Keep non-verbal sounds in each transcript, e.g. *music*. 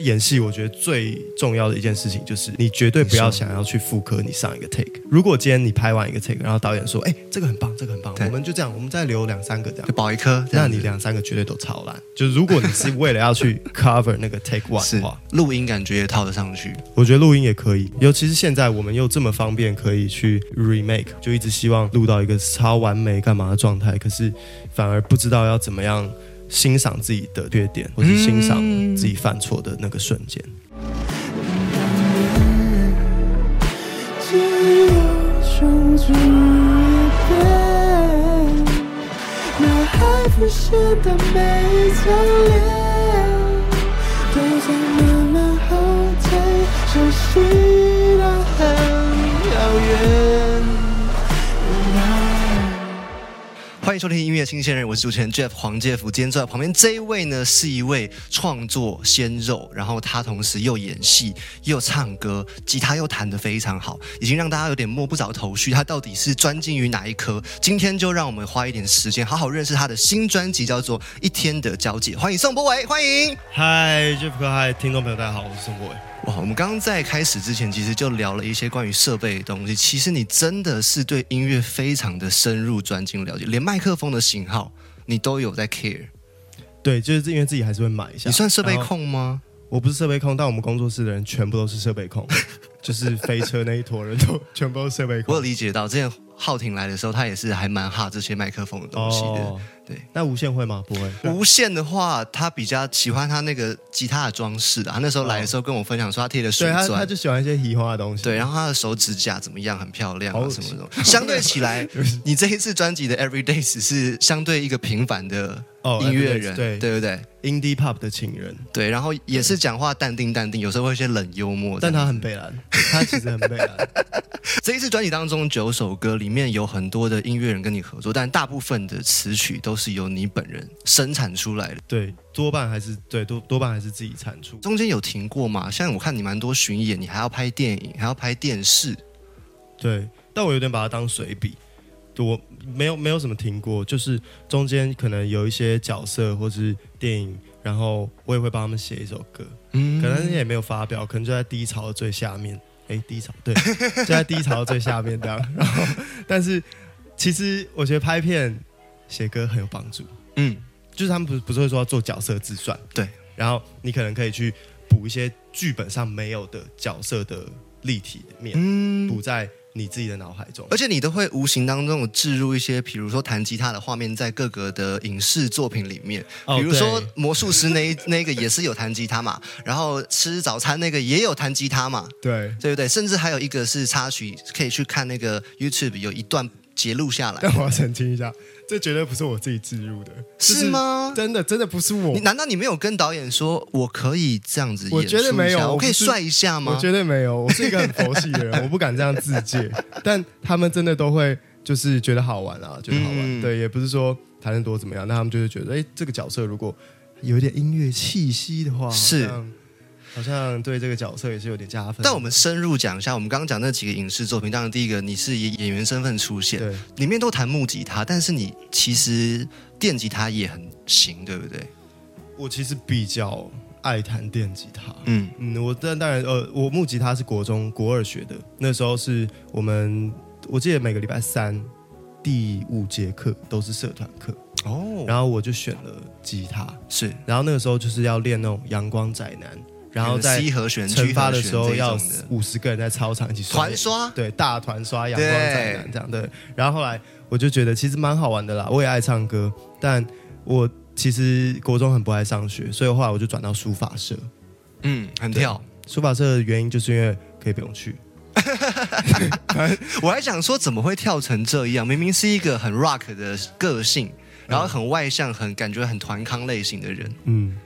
演戏，我觉得最重要的一件事情就是，你绝对不要想要去复刻你上一个 take。如果今天你拍完一个 take，然后导演说：“哎，这个很棒，这个很棒，我们就这样，我们再留两三个这样就。保一颗，”这那你两三个绝对都超烂。就是如果你是为了要去 *laughs* cover 那个 take one 的话，录音感觉也套得上去。我觉得录音也可以，尤其是现在我们又这么方便，可以去 remake，就一直希望录到一个超完美干嘛的状态，可是反而不知道要怎么样欣赏自己的缺点，或是欣赏自己犯错的那个瞬间。只收听音乐新鲜人，我是主持人 Jeff 黄介甫。今天坐在旁边这一位呢，是一位创作鲜肉，然后他同时又演戏又唱歌，吉他又弹得非常好，已经让大家有点摸不着头绪，他到底是专精于哪一科？今天就让我们花一点时间，好好认识他的新专辑，叫做《一天的交界》。欢迎宋博伟，欢迎。嗨，Jeff 哥，嗨，听众朋友，大家好，我是宋博伟。哇，我们刚刚在开始之前，其实就聊了一些关于设备的东西。其实你真的是对音乐非常的深入专精了解，连麦克风的型号你都有在 care。对，就是因为自己还是会买一下。你算设备？控吗？我不是设备控，但我们工作室的人全部都是设备控，*laughs* 就是飞车那一坨人都全部都是设备控我有。理解到，之前浩廷来的时候，他也是还蛮哈这些麦克风的东西的。哦，对，那无线会吗？不会。无线的话，他比较喜欢他那个吉他的装饰的。他那时候来的时候跟我分享说，他贴的水钻他，他。就喜欢一些移花的东西。对，然后他的手指甲怎么样？很漂亮啊，好什么的。相对起来，*laughs* 你这一次专辑的 Everydays 是相对一个平凡的哦音乐人，对对不对？indie pop 的情人，对，然后也是讲话淡定淡定，有时候会有一些冷幽默。但他很北蓝，他其实很北蓝。*laughs* 这一次专辑当中九首歌里面有很多的音乐人跟你合作，但大部分的词曲都是由你本人生产出来的。对，多半还是对多多半还是自己产出。中间有停过吗？像我看你蛮多巡演，你还要拍电影，还要拍电视。对，但我有点把它当随笔，我没有没有什么停过，就是中间可能有一些角色或是电影，然后我也会帮他们写一首歌，嗯可能也没有发表，可能就在低潮的最下面。哎，低潮对，就在低潮的最下面这样。然后，但是其实我觉得拍片写歌很有帮助。嗯，就是他们不是不是会说要做角色自传，对，然后你可能可以去补一些剧本上没有的角色的立体面，嗯补在你自己的脑海中。而且你都会无形当中有置入一些，比如说弹吉他的画面在各个的影视作品里面，哦比如说魔术师那一 *laughs* 那个也是有弹吉他嘛，然后吃早餐那个也有弹吉他嘛，对，对不对？甚至还有一个是插曲，可以去看那个 YouTube 有一段截录下来，但我要澄清一下，这绝对不是我自己置入的，是吗？真的真的不是我你，难道你没有跟导演说我可以这样子演我？觉得没有我可以帅一下吗？我绝对没有，我是一个很佛系的人，*laughs* 我不敢这样自介，但他们真的都会就是觉得好玩啊，觉得好玩，嗯对，也不是说谈得多怎么样，那他们就是觉得，哎，这个角色如果有一点音乐气息的话，是好像对这个角色也是有点加分。但我们深入讲一下，我们刚刚讲那几个影视作品，当然第一个你是以演员身份出现，对。里面都弹木吉他，但是你其实电吉他也很行，对不对？我其实比较爱弹电吉他，嗯，嗯，我但当然呃，我木吉他是国中国二学的，那时候是我们我记得每个礼拜三第五节课都是社团课，哦。然后我就选了吉他，是，然后那个时候就是要练那种阳光宅男，然后在 G 罚的时候要五十个人在操场一起刷团刷，对，大团刷阳光宅男这样对。然后后来我就觉得其实蛮好玩的啦，我也爱唱歌，但我其实国中很不爱上学，所以后来我就转到书法社。嗯，很跳。书法社的原因就是因为可以不用去，*laughs* 我还想说，怎么会跳成这样？明明是一个很 rock 的个性，然后很外向、很感觉很团康类型的人。嗯。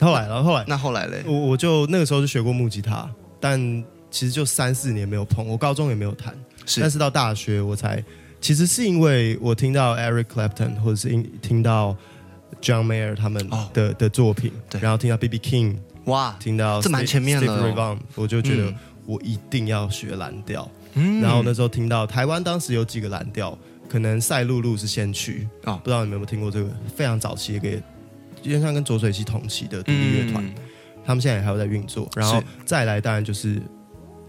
后来，然后后来，那后来嘞？我我就那个时候就学过木吉他，但其实就三四年没有碰，我高中也没有弹，是。但是到大学我才，其实是因为我听到 Eric Clapton 或者是因听到 John Mayer 他们哦。的、的作品，对。然后听到 B.B. King，哇，听到这蛮前面了。我就觉得嗯。我一定要学蓝调。嗯。然后那时候听到台湾当时有几个蓝调，可能赛璐璐是先驱哦。不知道你们有没有听过这个非常早期的一个，有点像跟浊水溪同期的独立乐团。嗯他们现在也还有在运作。然后再来，当然就是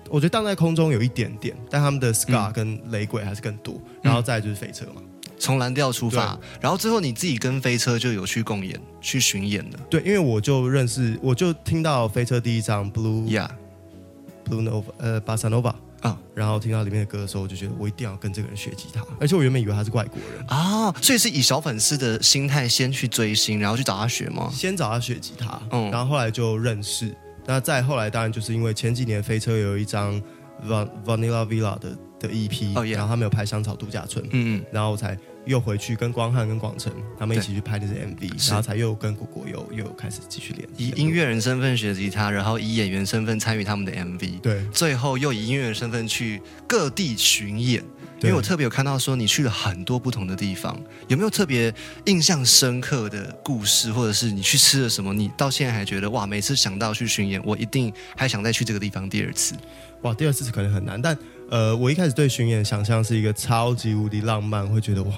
我觉得荡在空中有一点点，但他们的 ska 嗯跟雷鬼还是更多。然后再来就是飞车嘛，从蓝调出发，然后最后你自己跟飞车就有去共演、去巡演的。对，因为我就认识，我就听到飞车第一张 Blue Yeah，Blue Nova 呃巴萨 Nova 啊然后听到里面的歌的时候，我就觉得我一定要跟这个人学吉他，而且我原本以为他是外国人，啊，所以是以小粉丝的心态先去追星，然后去找他学吗？先找他学吉他，嗯。然后后来就认识。那再后来当然就是因为前几年飞车有一张 Van Vanilla Villa 的的 EP，、哦然后他们有拍香草度假村，嗯，然后我才又回去跟光汉跟广成他们一起去拍那支 MV，然后才又跟果果又又开始继续练以音乐人身份学吉他，然后以演员身份参与他们的 MV，对。最后又以音乐人身份去各地巡演。因为我特别有看到说你去了很多不同的地方，有没有特别印象深刻的故事，或者是你去吃了什么，你到现在还觉得哇，每次想到去巡演，我一定还想再去这个地方第二次。哇，第二次可能很难，但呃，我一开始对巡演想象是一个超级无敌浪漫，会觉得哇，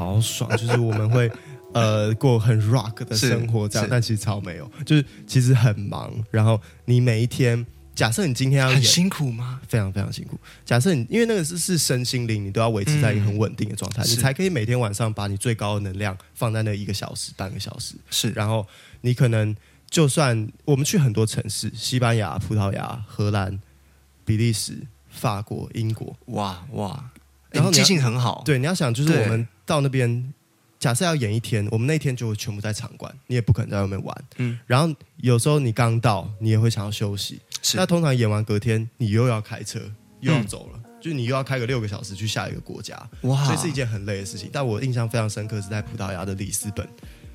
好爽，就是我们会 *laughs* 呃过很 rock 的生活这样，但其实超没有，就是其实很忙，然后你每一天，假设你今天要演，很辛苦吗？非常非常辛苦。假设你因为那个是是身心灵，你都要维持在一个很稳定的状态，嗯你才可以每天晚上把你最高的能量放在那一个小时、半个小时。是，然后你可能就算我们去很多城市，西班牙、葡萄牙、荷兰、比利时、法国、英国，哇哇，然后记性很好，对，你要想就是我们到那边。假设要演一天，我们那天就会全部在场馆，你也不可能在外面玩。嗯，然后有时候你刚到，你也会想要休息。是那通常演完隔天，你又要开车，又要嗯走了，就你又要开个六个小时去下一个国家，哇，所以是一件很累的事情。但我印象非常深刻是在葡萄牙的里斯本，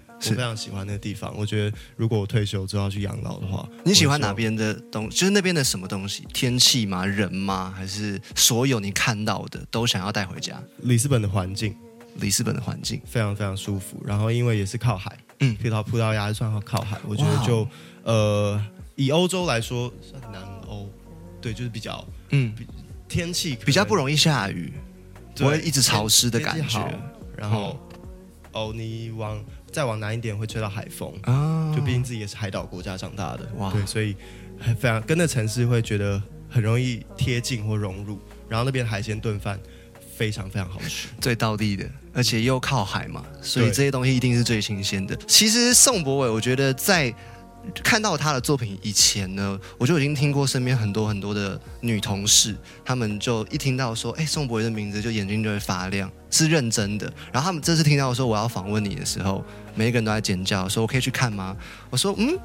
我是非常喜欢那个地方。我觉得如果我退休之后要去养老的话，你喜欢哪？边的东？就是那边的什么东西？天气吗？人吗？还是所有你看到的都想要带回家？里斯本的环境里斯本的环境，非常非常舒服，然后因为也是靠海，嗯。葡萄葡萄牙算靠海，我觉得就呃以欧洲来说算南欧，对，就是比较嗯，天气比较不容易下雨，不会一直潮湿的感觉。然后哦，你往再往南一点会吹到海风，啊。就毕竟自己也是海岛国家长大的，哇。对，所以很非常跟那城市会觉得很容易贴近或融入。然后那边海鲜炖饭非常非常好吃，最道地的，而且又靠海嘛，所以这些东西一定是最新鲜的。其实宋博伟，我觉得在看到他的作品以前呢，我就已经听过身边很多很多的女同事，她们就一听到说，哎，宋博伟的名字，就眼睛就会发亮，是认真的。然后他们这次听到说我要访问你的时候，每一个人都在尖叫，说我可以去看吗？我说，嗯，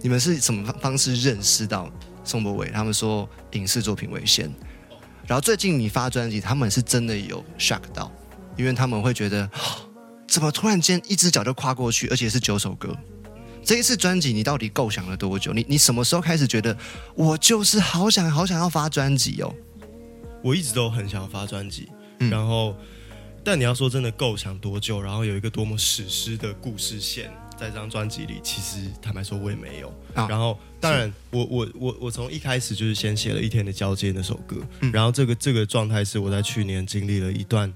你们是什么方式认识到宋博伟？他们说影视作品为先。然后最近你发专辑，他们是真的有 shock 到，因为他们会觉得，哦 *gasps* 怎么突然间一只脚就跨过去，而且是九首歌。这一次专辑你到底构想了多久？你你什么时候开始觉得我就是好想好想要发专辑哦？我一直都很想发专辑，嗯然后但你要说真的构想多久，然后有一个多么史诗的故事线在这张专辑里，其实坦白说我也没有。啊然后当然我我我我从一开始就是先写了一天的交接那首歌，嗯然后这个这个状态是我在去年经历了一段。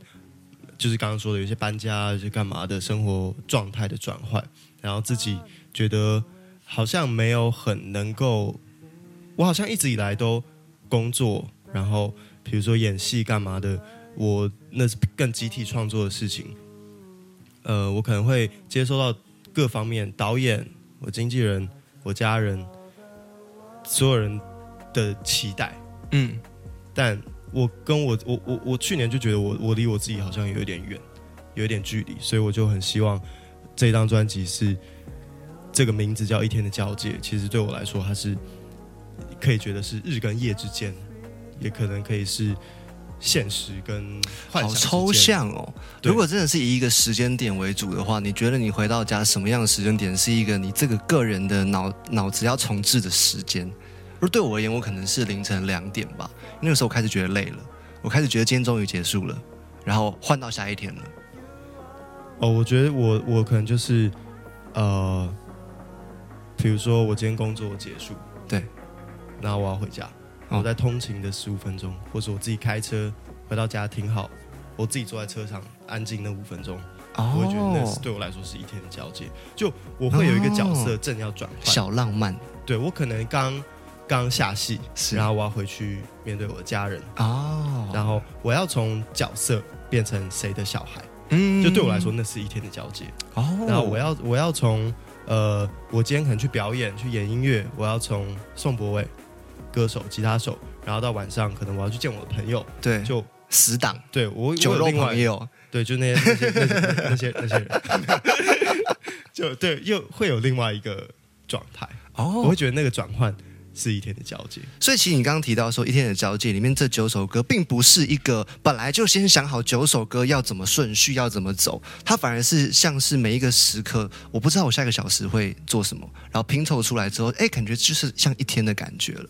就是刚刚说的，有些搬家、有些干嘛的生活状态的转换，然后自己觉得好像没有很能够，我好像一直以来都工作，然后比如说演戏干嘛的，我那是更集体创作的事情。呃，我可能会接收到各方面导演、我经纪人、我家人所有人的期待，嗯，但我跟我我我我去年就觉得我我离我自己好像有一点远，有一点距离，所以我就很希望这张专辑是这个名字叫《一天的交界》，其实对我来说，它是可以觉得是日跟夜之间，也可能可以是现实跟幻想好抽。象哦。如果真的是以一个时间点为主的话，你觉得你回到家什么样的时间点是一个你这个个人的脑脑子要重置的时间？而对我而言，我可能是凌晨两点吧，那个时候我开始觉得累了，我开始觉得今天终于结束了，然后换到下一天了。哦，我觉得我我可能就是呃，比如说我今天工作结束，对，然后我要回家，哦。我在通勤的十五分钟，或是我自己开车回到家停好，我自己坐在车上安静那五分钟，哦我会觉得那是对我来说是一天的交接。就我会有一个角色正要转换，小浪漫。对我可能刚刚下戏，然后我要回去面对我的家人，哦，然后我要从角色变成谁的小孩，嗯。就对我来说，那是一天的交接。哦，然后我要我要从呃，我今天可能去表演去演音乐，我要从宋博伟歌手吉他手，然后到晚上可能我要去见我的朋友，对就死党。对我酒肉朋友，对，就那些那些那些那些人，*laughs* 就对，又会有另外一个状态。哦，我哦会，觉得那个转换是一天的交界。所以其实你刚刚提到说一天的交界里面这九首歌，并不是一个本来就先想好九首歌要怎么顺序要怎么走，它反而是像是每一个时刻，我不知道我下个小时会做什么，然后拼凑出来之后，哎，感觉就是像一天的感觉了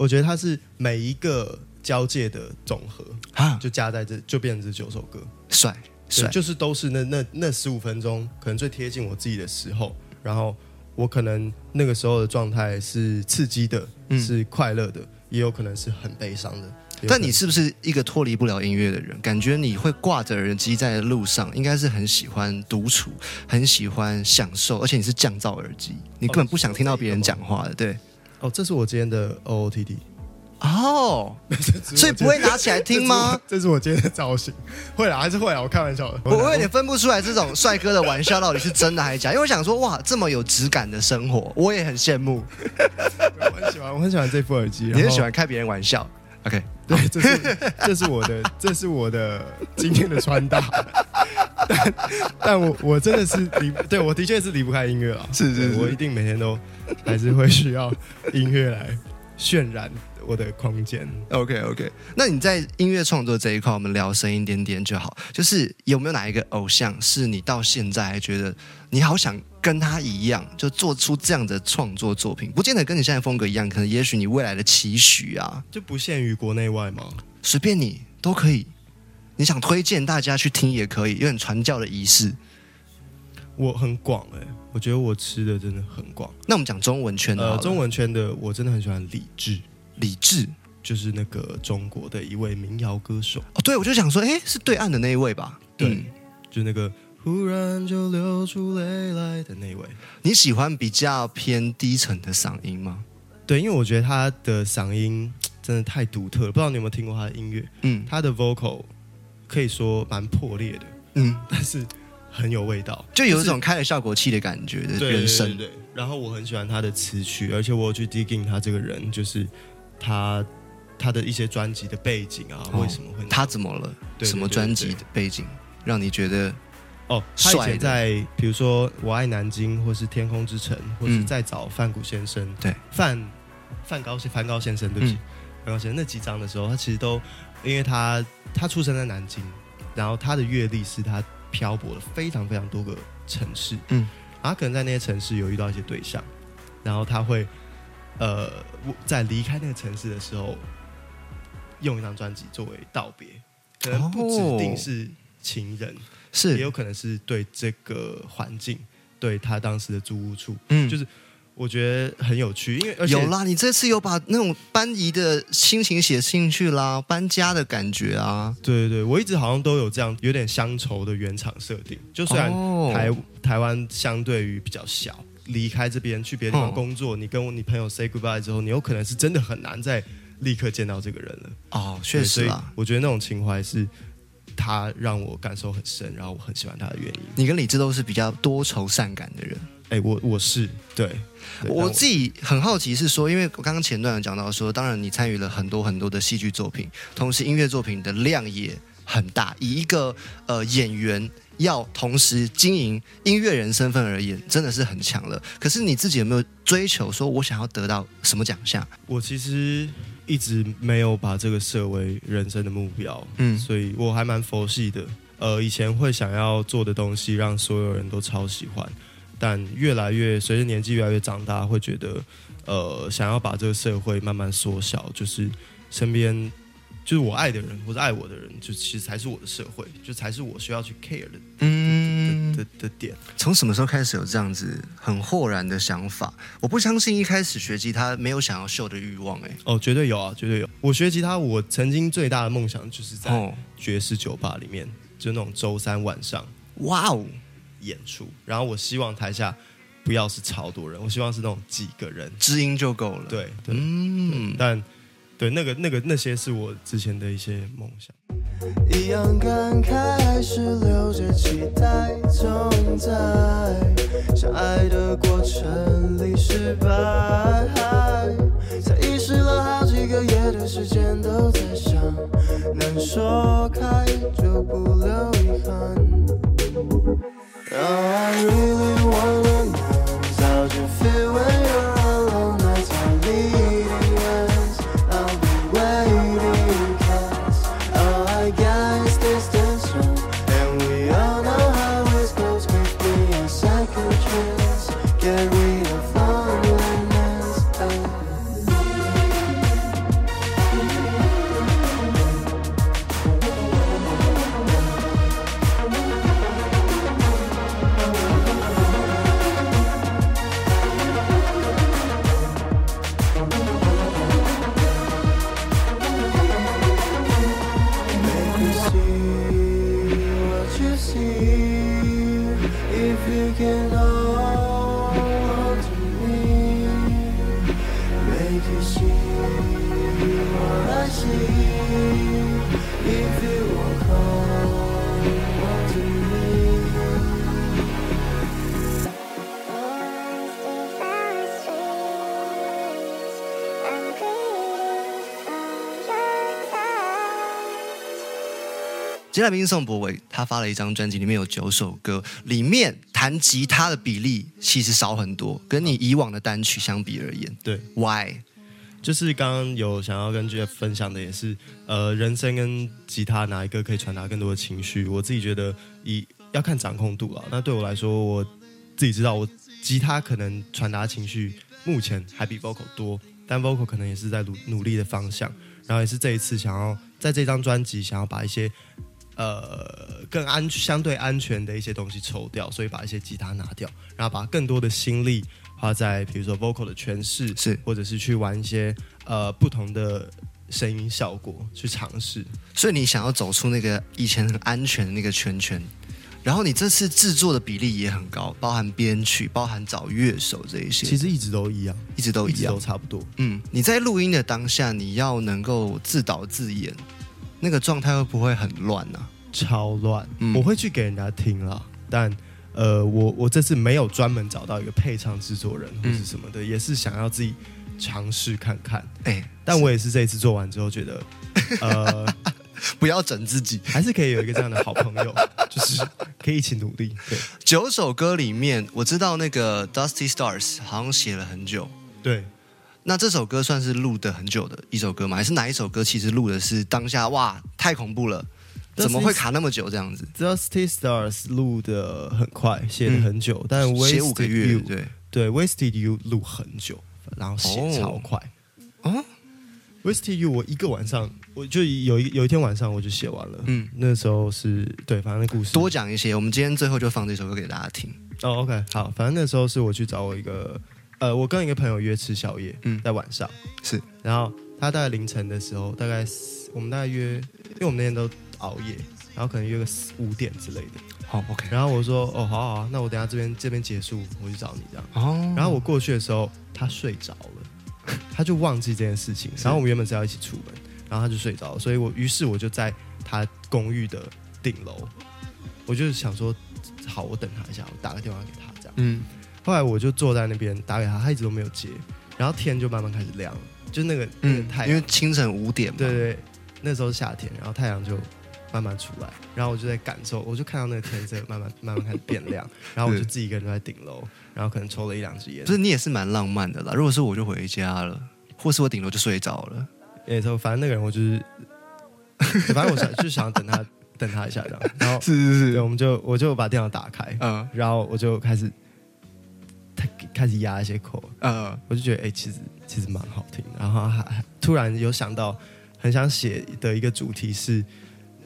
我觉得它是每一个交界的总和，啊，就加在这就变成这九首歌。帅对，帅，就是都是那那那十五分钟，可能最贴近我自己的时候，然后我可能那个时候的状态是刺激的，嗯是快乐的，也有可能是很悲伤的。但你是不是一个脱离不了音乐的人？感觉你会挂着耳机在路上，应该是很喜欢独处，很喜欢享受，而且你是降噪耳机，你根本不想听到别人讲话的，对。哦，这是我今天的 OOTD，哦，*laughs* 所以不会拿起来听吗？？这是我今天的造型，会啦，还是会啦，我开玩笑的。我我有点分不出来这种帅哥的玩笑到底是真的还是假，因为我想说，哇，这么有质感的生活，我也很羡慕。*laughs* 我很喜欢，我很喜欢这副耳机。你很喜欢开别人玩笑，OK？对，这是这是我的，这是我的今天的穿搭。但 *laughs* 但我我真的是离，对我的确是离不开音乐啊。是是是我一定每天都还是会需要音乐来渲染我的空间。OK OK，那你在音乐创作这一块，我们聊深一点点就好。就是有没有哪一个偶像是你到现在还觉得你好想跟他一样，就做出这样的创作作品？不见得跟你现在风格一样，可能也许你未来的期许啊，就不限于国内外吗？随便你都可以。你想推荐大家去听也可以，有点传教的仪式。我很广哎、我觉得我吃的真的很广。那我们讲中文圈的呃，中文圈的我真的很喜欢李志，李志就是那个中国的一位民谣歌手，哦，对，我就想说，哎，是对岸的那一位吧？对嗯就那个忽然就流出泪来的那位。你喜欢比较偏低沉的嗓音吗？对，因为我觉得他的嗓音真的太独特了，不知道你有没有听过他的音乐？嗯他的 vocal 可以说蛮破裂的，嗯，但是很有味道，就有一种开了效果器的感觉的对人生。对对对然后我很喜欢他的词曲，而且我有去 digging 他这个人，就是他他的一些专辑的背景啊，哦为什么会他怎么了？对对什么专辑的背景让你觉得哦，他以前在比如说《我爱南京》或是《天空之城》，或是嗯。再找范谷先生，对。范范高先范高先生，对不起，嗯范高先那几张的时候，他其实都因为他他出生在南京，然后他的阅历是他漂泊了非常非常多个城市，嗯，然后他可能在那些城市有遇到一些对象，然后他会呃在离开那个城市的时候，用一张专辑作为道别，可能不指定是情人。是。也有可能是对这个环境，对他当时的租屋处，嗯。就是我觉得很有趣，因为有啦？你这次有把那种搬移的心情写进去啦，搬家的感觉啊。对对对，我一直好像都有这样有点乡愁的原厂设定，就虽然哦台、台湾相对于比较小，离开这边去别的地方哦工作，你跟你朋友 say goodbye 之后，你有可能是真的很难再立刻见到这个人了。哦，确实啦。我觉得那种情怀是他让我感受很深，然后我很喜欢他的原因。你跟李志都是比较多愁善感的人。哎，我我是对，我自己很好奇是说，因为我刚刚前段有讲到说，当然你参与了很多很多的戏剧作品，同时音乐作品的量也很大。以一个呃演员要同时经营音乐人身份而言，真的是很强了。可是你自己有没有追求说，我想要得到什么奖项？我其实一直没有把这个设为人生的目标，嗯所以我还蛮佛系的。呃，以前会想要做的东西，让所有人都超喜欢，但越来越随着年纪越来越长大，会觉得呃，想要把这个社会慢慢缩小，就是身边就是我爱的人或者爱我的人，就其实才是我的社会，就才是我需要去 care 的嗯的，的的点。从什么时候开始有这样子很豁然的想法？我不相信一开始学吉他没有想要秀的欲望、哎，哦，绝对有啊，绝对有。我学吉他，我曾经最大的梦想就是在哦，爵士酒吧里面，就那种周三晚上，哇哦，演出，然后我希望台下不要是超多人，我希望是那种几个人，知音就够了。，对对，嗯，但对那个那个那些是我之前的一些梦想。一样感慨，还是留着期待，总在相爱的过程里失败，才遗失了好几个夜的时间都在想，能说开就不留 you see if you cannot? 下来宾是宋博伟，他发了一张专辑，里面有九首歌，里面弹吉他的比例其实少很多，跟你以往的单曲相比而言对，，Why？就是刚刚有想要跟 Jeff 分享的，也是呃，人声跟吉他哪一个可以传达更多的情绪？我自己觉得以要看掌控度啊。那对我来说，我自己知道，我吉他可能传达情绪目前还比 vocal 多，但 vocal 可能也是在努努力的方向。然后也是这一次想要在这张专辑想要把一些呃更安相对安全的一些东西抽掉，所以把一些吉他拿掉，然后把更多的心力花在比如说 vocal 的诠释，是或者是去玩一些呃不同的声音效果去尝试。所以你想要走出那个以前很安全的那个圈圈，然后你这次制作的比例也很高，包含编曲，包含找乐手这一些，其实一直都一样，一直都一样都。差不多。嗯，你在录音的当下，你要能够自导自演，那个状态会不会很乱呢、超乱，嗯我会去给人家听啦，但呃，我我这次没有专门找到一个配唱制作人或是什么的，也是想要自己尝试看看。哎，但我也是这一次做完之后觉得，呃，*laughs* 不要整自己。还是可以有一个这样的好朋友，*laughs* 就是可以一起努力。对九首歌里面，我知道那个 Dusty Stars 好像写了很久。对，那这首歌算是录的很久的一首歌吗？还是哪一首歌其实录的是当下哇太恐怖了怎么会卡那么久这样子？Dusty Stars 录的很快，写的很久，但嗯写 Wasted 五个月，You 对。对 Wasted You 录很久，然后写哦超快。哦，Wasted You 我一个晚上，我就有一有一天晚上我就写完了。嗯嗯，那时候是对，反正那故事多讲一些，我们今天最后就放这首歌给大家听。哦，OK，好，反正那时候是我去找我一个呃，我跟一个朋友约吃宵夜，嗯在晚上是，然后他大概凌晨的时候，大概四我们大概约，因为我们那天都熬夜，然后可能约个四五点之类的。好，OK。然后我说哦，好好啊，那我等下这边这边结束，我去找你这样。哦，然后我过去的时候，他睡着了，*laughs* 他就忘记这件事情。然后我们原本是要一起出门，然后他就睡着了，所以我于是我就在他公寓的顶楼，我就想说，好，我等他一下，我打个电话给他这样。嗯，后来我就坐在那边打给他，他一直都没有接，然后天就慢慢开始亮了，就那个那嗯个太，阳，因为清晨五点嘛，对对对，那时候是夏天，然后太阳就慢慢出来，然后我就在感受，我就看到那个天色慢慢慢慢开始变亮，*laughs* 然后我就自己一个人在顶楼，然后可能抽了一两支烟不，是你也是蛮浪漫的啦。如果是我就回家了，或是我顶楼就睡着了。也说反正那个人我就是，*laughs* 反正我想就是想等他等他一下这样，然后 *laughs* 是是是，我们就我就把电脑打开，嗯然后我就开始他开始压一些口，呃，我就觉得哎、其实其实蛮好听的，然后还还突然有想到很想写的一个主题是，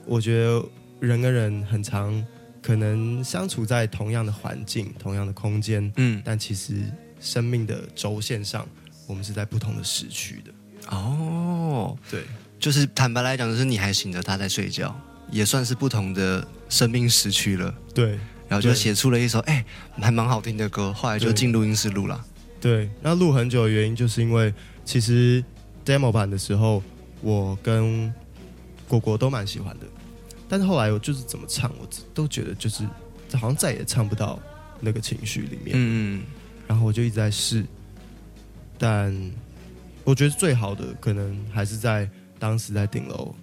我觉得人跟人很常可能相处在同样的环境、同样的空间，嗯，但其实生命的轴线上，我们是在不同的时区的。哦，对就是坦白来讲，就是你还醒着，他在睡觉。也算是不同的生命时区了，对然后就对写出了一首哎、还蛮好听的歌，后来就对进录音室录了。对。那录很久的原因，就是因为其实 demo 版的时候，我跟果果都蛮喜欢的，但是后来我就是怎么唱，我都觉得就是好像再也唱不到那个情绪里面。嗯嗯，然后我就一直在试，但我觉得最好的可能还是在当时在顶楼，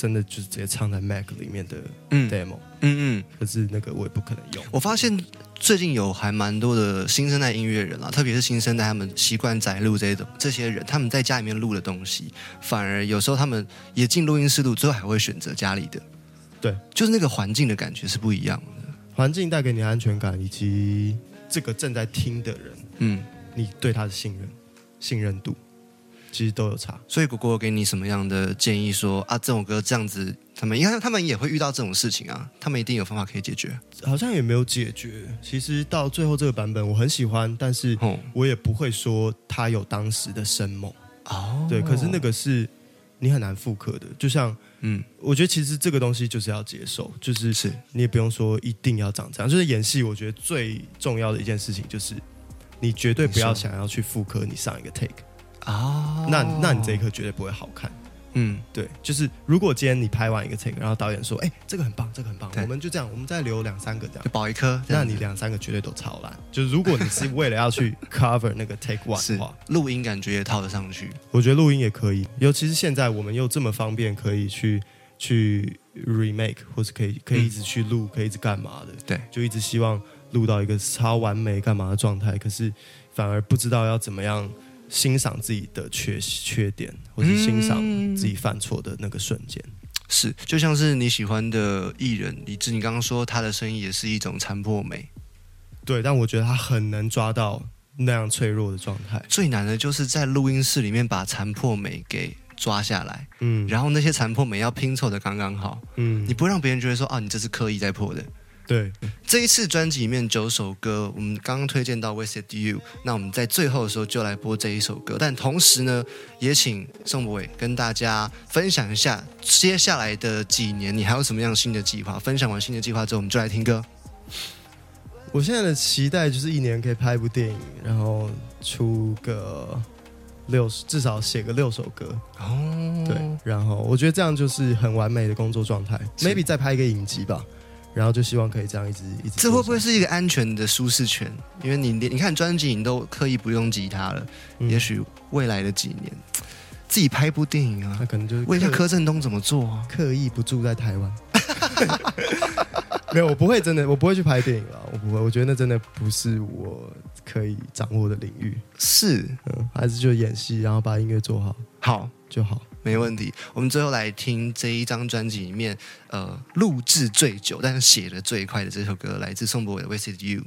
真的就是直接唱在 Mac 里面的嗯 demo，、嗯嗯，可是那个我也不可能用。我发现最近有还蛮多的新生代音乐人啊，特别是新生代，他们习惯宅录这种这些人，他们在家里面录的东西，反而有时候他们也进录音室录，最后还会选择家里的。对，就是那个环境的感觉是不一样的。环境带给你安全感，以及这个正在听的人，嗯，你对他的信任、信任度，其实都有差。所以果果给你什么样的建议说啊，这首歌这样子，他们应该他们也会遇到这种事情啊，他们一定有方法可以解决。好像也没有解决。其实到最后这个版本我很喜欢，但是哦我也不会说他有当时的生猛。哦对，可是那个是你很难复刻的，就像。嗯我觉得其实这个东西就是要接受，就是是你也不用说一定要长这样。就是演戏，我觉得最重要的一件事情就是，你绝对不要想要去复刻你上一个 take，、啊，那那你这一刻绝对不会好看。嗯对，就是如果今天你拍完一个 take，然后导演说，哎、这个很棒，这个很棒，我们就这样，我们再留两三个这样就。保一颗，那你两三个绝对都超烂。就是如果你是为了要去 *laughs* cover 那个 take one 的话，录音感觉也套得上去。我觉得录音也可以，尤其是现在我们又这么方便，可以去去 remake，或是可以可以一直去录，可以一直干嘛的。对，就一直希望录到一个超完美干嘛的状态，可是反而不知道要怎么样欣赏自己的缺缺点，或是欣赏自己犯错的那个瞬间。是，就像是你喜欢的艺人李志，你刚刚说他的声音也是一种残破美，对，但我觉得他很难抓到那样脆弱的状态。最难的就是在录音室里面把残破美给抓下来，嗯，然后那些残破美要拼凑的刚刚好，嗯你，不会让别人觉得说啊，你这是刻意在破的。对，这一次专辑里面九首歌，我们刚刚推荐到《Wasted You》，那我们在最后的时候就来播这一首歌。但同时呢，也请宋博伟跟大家分享一下接下来的几年你还有什么样新的计划。分享完新的计划之后，我们就来听歌。我现在的期待就是一年可以拍一部电影，然后出个六十，至少写个六首歌。哦，对，然后我觉得这样就是很完美的工作状态。maybe 再拍一个影集吧，然后就希望可以这样一直一直。这会不会？是一个安全的舒适圈？因为你连你看专辑你都刻意不用吉他了，嗯也许未来的几年自己拍一部电影啊那，可能就是问一下柯震东怎么做啊？刻意不住在台湾。*laughs* 没有，我不会真的，我不会去拍电影了，我不会。我觉得那真的不是我可以掌握的领域。是，嗯，还是就演戏，然后把音乐做好好，就好。没问题。我们最后来听这一张专辑里面，呃，录制最久但是写的最快的这首歌，来自宋博伟的《Wasted You》。